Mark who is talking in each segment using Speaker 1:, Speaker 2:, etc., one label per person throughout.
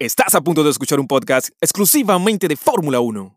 Speaker 1: Estás a punto de escuchar un podcast exclusivamente de Fórmula 1.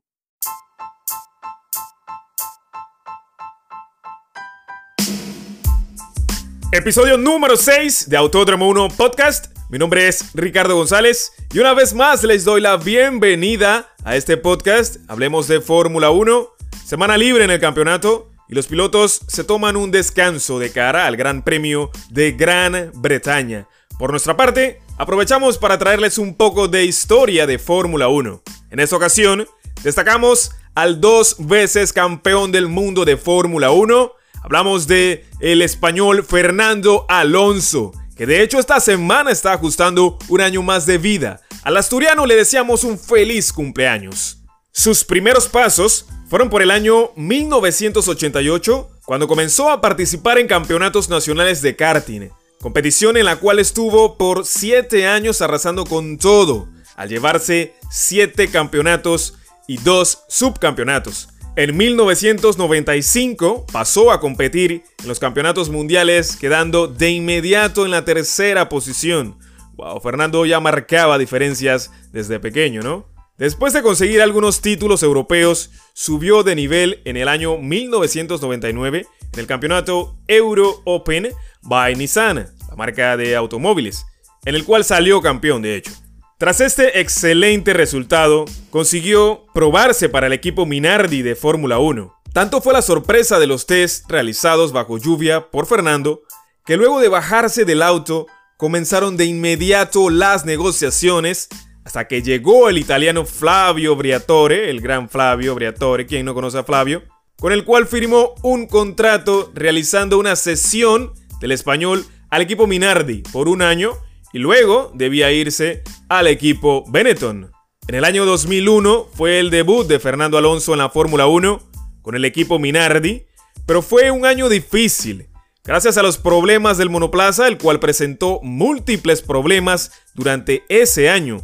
Speaker 1: Episodio número 6 de Autódromo 1 Podcast. Mi nombre es Ricardo González y una vez más les doy la bienvenida a este podcast. Hablemos de Fórmula 1. Semana libre en el campeonato y los pilotos se toman un descanso de cara al Gran Premio de Gran Bretaña. Por nuestra parte, aprovechamos para traerles un poco de historia de Fórmula 1. En esta ocasión, destacamos al dos veces campeón del mundo de Fórmula 1. Hablamos de el español Fernando Alonso, que de hecho esta semana está ajustando un año más de vida. Al asturiano le deseamos un feliz cumpleaños. Sus primeros pasos fueron por el año 1988, cuando comenzó a participar en campeonatos nacionales de karting competición en la cual estuvo por 7 años arrasando con todo, al llevarse 7 campeonatos y 2 subcampeonatos. En 1995 pasó a competir en los campeonatos mundiales, quedando de inmediato en la tercera posición. Wow, Fernando ya marcaba diferencias desde pequeño, ¿no? Después de conseguir algunos títulos europeos, subió de nivel en el año 1999 en el campeonato Euro Open by Nissan, la marca de automóviles, en el cual salió campeón de hecho. Tras este excelente resultado, consiguió probarse para el equipo Minardi de Fórmula 1. Tanto fue la sorpresa de los test realizados bajo lluvia por Fernando, que luego de bajarse del auto, comenzaron de inmediato las negociaciones hasta que llegó el italiano Flavio Briatore, el gran Flavio Briatore, quien no conoce a Flavio, con el cual firmó un contrato realizando una sesión del español al equipo Minardi por un año y luego debía irse al equipo Benetton. En el año 2001 fue el debut de Fernando Alonso en la Fórmula 1 con el equipo Minardi, pero fue un año difícil, gracias a los problemas del monoplaza, el cual presentó múltiples problemas durante ese año,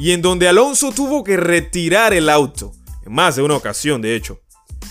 Speaker 1: y en donde Alonso tuvo que retirar el auto, en más de una ocasión de hecho.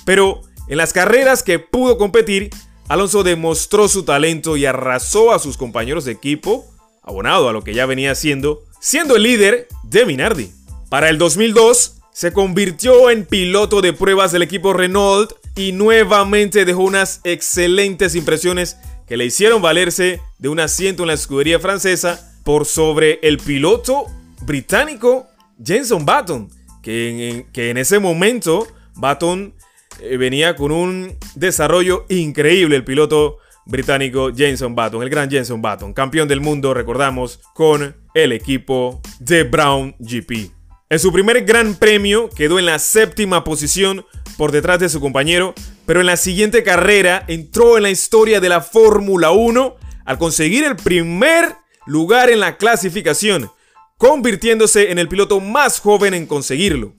Speaker 1: Pero en las carreras que pudo competir, Alonso demostró su talento y arrasó a sus compañeros de equipo, abonado a lo que ya venía haciendo, siendo el líder de Minardi. Para el 2002, se convirtió en piloto de pruebas del equipo Renault y nuevamente dejó unas excelentes impresiones que le hicieron valerse de un asiento en la escudería francesa por sobre el piloto británico Jenson Button, que en, que en ese momento Button eh, venía con un desarrollo increíble el piloto británico Jenson Button, el gran Jenson Button, campeón del mundo, recordamos, con el equipo de Brown GP. En su primer gran premio quedó en la séptima posición por detrás de su compañero, pero en la siguiente carrera entró en la historia de la Fórmula 1 al conseguir el primer lugar en la clasificación, convirtiéndose en el piloto más joven en conseguirlo.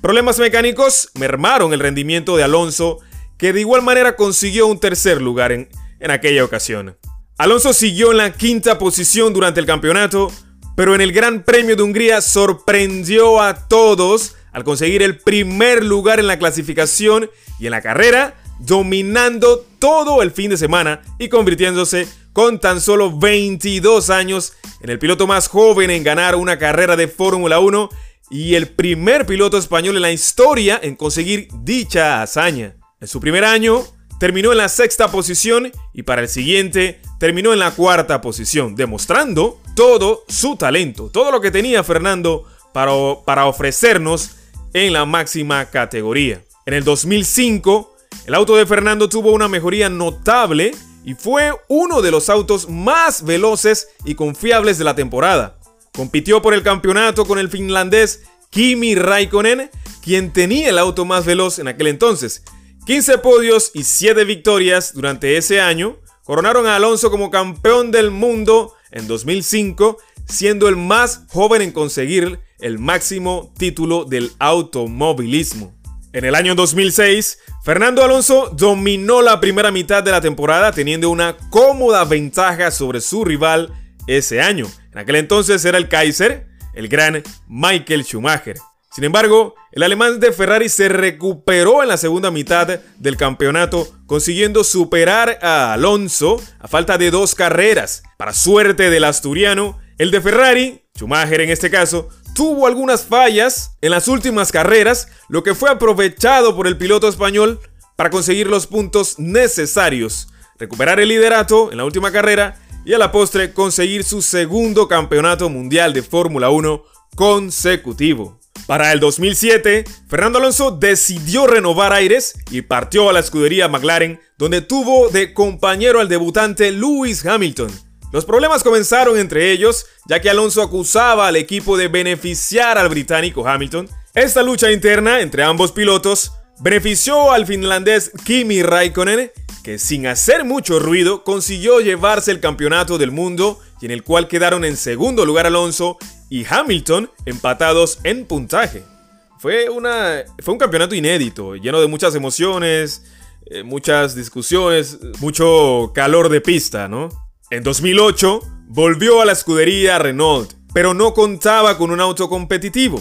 Speaker 1: Problemas mecánicos mermaron el rendimiento de Alonso, que de igual manera consiguió un tercer lugar en, en aquella ocasión. Alonso siguió en la quinta posición durante el campeonato, pero en el Gran Premio de Hungría sorprendió a todos al conseguir el primer lugar en la clasificación y en la carrera, dominando todo el fin de semana y convirtiéndose con tan solo 22 años en el piloto más joven en ganar una carrera de Fórmula 1 y el primer piloto español en la historia en conseguir dicha hazaña. En su primer año terminó en la sexta posición y para el siguiente terminó en la cuarta posición, demostrando todo su talento, todo lo que tenía Fernando para, para ofrecernos en la máxima categoría. En el 2005, el auto de Fernando tuvo una mejoría notable y fue uno de los autos más veloces y confiables de la temporada. Compitió por el campeonato con el finlandés Kimi Raikkonen, quien tenía el auto más veloz en aquel entonces. 15 podios y 7 victorias durante ese año coronaron a Alonso como campeón del mundo en 2005, siendo el más joven en conseguir el máximo título del automovilismo. En el año 2006, Fernando Alonso dominó la primera mitad de la temporada teniendo una cómoda ventaja sobre su rival ese año. En aquel entonces era el Kaiser, el gran Michael Schumacher. Sin embargo, el alemán de Ferrari se recuperó en la segunda mitad del campeonato, consiguiendo superar a Alonso a falta de dos carreras. Para suerte del asturiano, el de Ferrari, Schumacher en este caso, tuvo algunas fallas en las últimas carreras, lo que fue aprovechado por el piloto español para conseguir los puntos necesarios, recuperar el liderato en la última carrera y a la postre conseguir su segundo campeonato mundial de Fórmula 1 consecutivo. Para el 2007, Fernando Alonso decidió renovar aires y partió a la escudería McLaren, donde tuvo de compañero al debutante Lewis Hamilton. Los problemas comenzaron entre ellos, ya que Alonso acusaba al equipo de beneficiar al británico Hamilton. Esta lucha interna entre ambos pilotos benefició al finlandés Kimi Raikkonen, que sin hacer mucho ruido consiguió llevarse el campeonato del mundo y en el cual quedaron en segundo lugar Alonso y Hamilton empatados en puntaje. Fue, una, fue un campeonato inédito, lleno de muchas emociones, eh, muchas discusiones, mucho calor de pista, ¿no? En 2008 volvió a la escudería Renault, pero no contaba con un auto competitivo.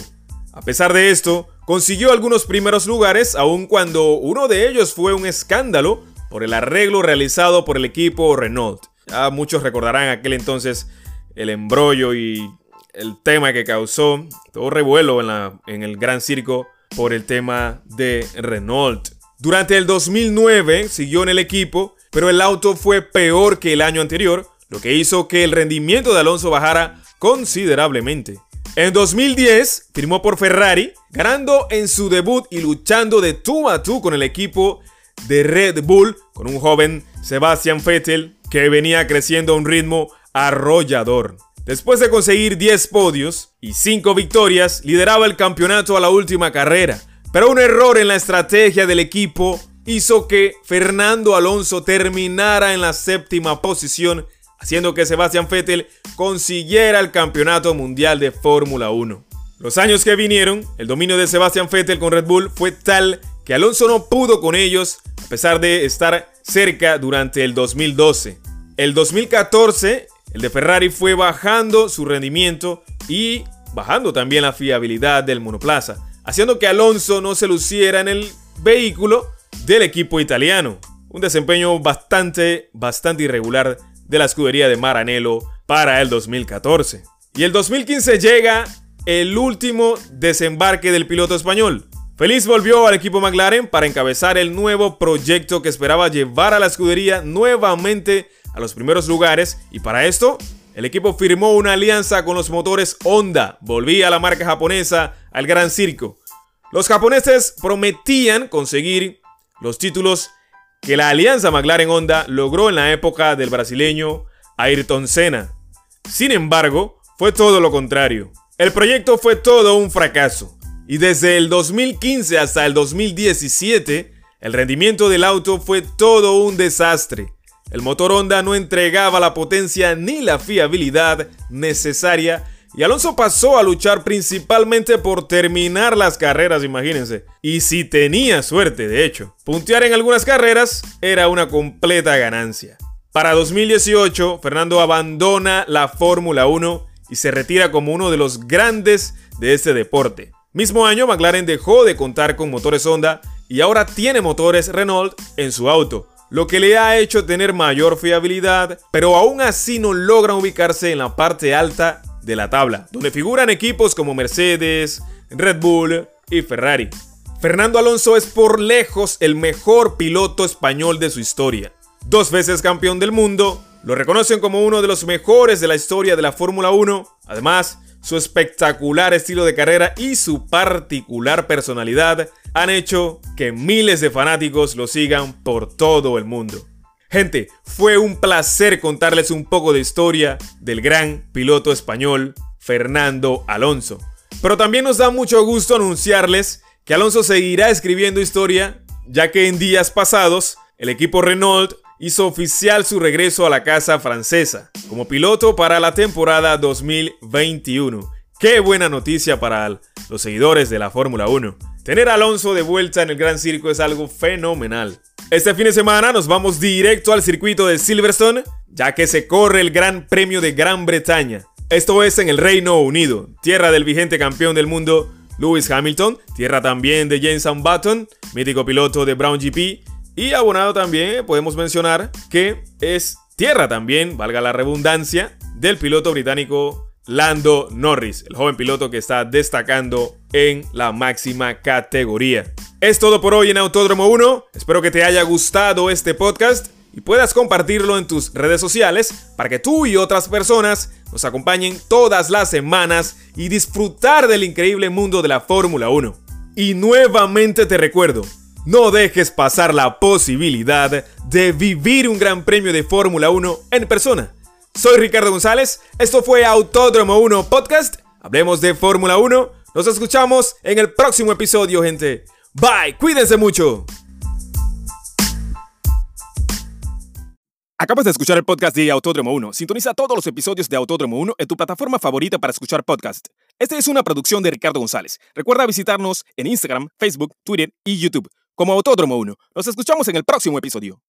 Speaker 1: A pesar de esto, consiguió algunos primeros lugares, aun cuando uno de ellos fue un escándalo por el arreglo realizado por el equipo Renault. Muchos recordarán aquel entonces el embrollo y el tema que causó todo revuelo en, en el Gran Circo por el tema de Renault. Durante el 2009 siguió en el equipo, pero el auto fue peor que el año anterior, lo que hizo que el rendimiento de Alonso bajara considerablemente. En 2010 firmó por Ferrari, ganando en su debut y luchando de tú a tú con el equipo de Red Bull, con un joven Sebastian Vettel que venía creciendo a un ritmo arrollador. Después de conseguir 10 podios y 5 victorias, lideraba el campeonato a la última carrera, pero un error en la estrategia del equipo hizo que Fernando Alonso terminara en la séptima posición haciendo que Sebastian Vettel consiguiera el campeonato mundial de Fórmula 1. Los años que vinieron, el dominio de Sebastian Vettel con Red Bull fue tal que Alonso no pudo con ellos a pesar de estar cerca durante el 2012. El 2014, el de Ferrari fue bajando su rendimiento y bajando también la fiabilidad del monoplaza, haciendo que Alonso no se luciera en el vehículo del equipo italiano. Un desempeño bastante, bastante irregular de la escudería de Maranello para el 2014. Y el 2015 llega el último desembarque del piloto español. Feliz volvió al equipo McLaren para encabezar el nuevo proyecto que esperaba llevar a la escudería nuevamente a los primeros lugares y para esto el equipo firmó una alianza con los motores Honda, volvía a la marca japonesa al Gran Circo. Los japoneses prometían conseguir los títulos que la alianza McLaren-Honda logró en la época del brasileño Ayrton Senna. Sin embargo, fue todo lo contrario. El proyecto fue todo un fracaso. Y desde el 2015 hasta el 2017, el rendimiento del auto fue todo un desastre. El motor Honda no entregaba la potencia ni la fiabilidad necesaria y Alonso pasó a luchar principalmente por terminar las carreras, imagínense. Y si tenía suerte, de hecho. Puntear en algunas carreras era una completa ganancia. Para 2018, Fernando abandona la Fórmula 1 y se retira como uno de los grandes de este deporte. Mismo año, McLaren dejó de contar con motores Honda y ahora tiene motores Renault en su auto, lo que le ha hecho tener mayor fiabilidad, pero aún así no logra ubicarse en la parte alta de la tabla, donde figuran equipos como Mercedes, Red Bull y Ferrari. Fernando Alonso es por lejos el mejor piloto español de su historia. Dos veces campeón del mundo, lo reconocen como uno de los mejores de la historia de la Fórmula 1. Además, su espectacular estilo de carrera y su particular personalidad han hecho que miles de fanáticos lo sigan por todo el mundo. Gente, fue un placer contarles un poco de historia del gran piloto español Fernando Alonso. Pero también nos da mucho gusto anunciarles que Alonso seguirá escribiendo historia, ya que en días pasados el equipo Renault hizo oficial su regreso a la casa francesa como piloto para la temporada 2021. Qué buena noticia para los seguidores de la Fórmula 1. Tener a Alonso de vuelta en el Gran Circo es algo fenomenal. Este fin de semana nos vamos directo al circuito de Silverstone, ya que se corre el Gran Premio de Gran Bretaña. Esto es en el Reino Unido, tierra del vigente campeón del mundo Lewis Hamilton, tierra también de Jenson Button, mítico piloto de Brown GP, y abonado también podemos mencionar que es tierra también, valga la redundancia, del piloto británico Lando Norris, el joven piloto que está destacando en la máxima categoría. Es todo por hoy en Autódromo 1. Espero que te haya gustado este podcast y puedas compartirlo en tus redes sociales para que tú y otras personas nos acompañen todas las semanas y disfrutar del increíble mundo de la Fórmula 1. Y nuevamente te recuerdo, no dejes pasar la posibilidad de vivir un gran premio de Fórmula 1 en persona. Soy Ricardo González, esto fue Autódromo 1 Podcast, hablemos de Fórmula 1, nos escuchamos en el próximo episodio gente. Bye, cuídense mucho.
Speaker 2: Acabas de escuchar el podcast de Autódromo 1. Sintoniza todos los episodios de Autódromo 1 en tu plataforma favorita para escuchar podcast. Esta es una producción de Ricardo González. Recuerda visitarnos en Instagram, Facebook, Twitter y YouTube como Autódromo 1. Nos escuchamos en el próximo episodio.